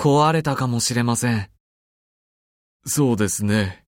壊れたかもしれません。そうですね。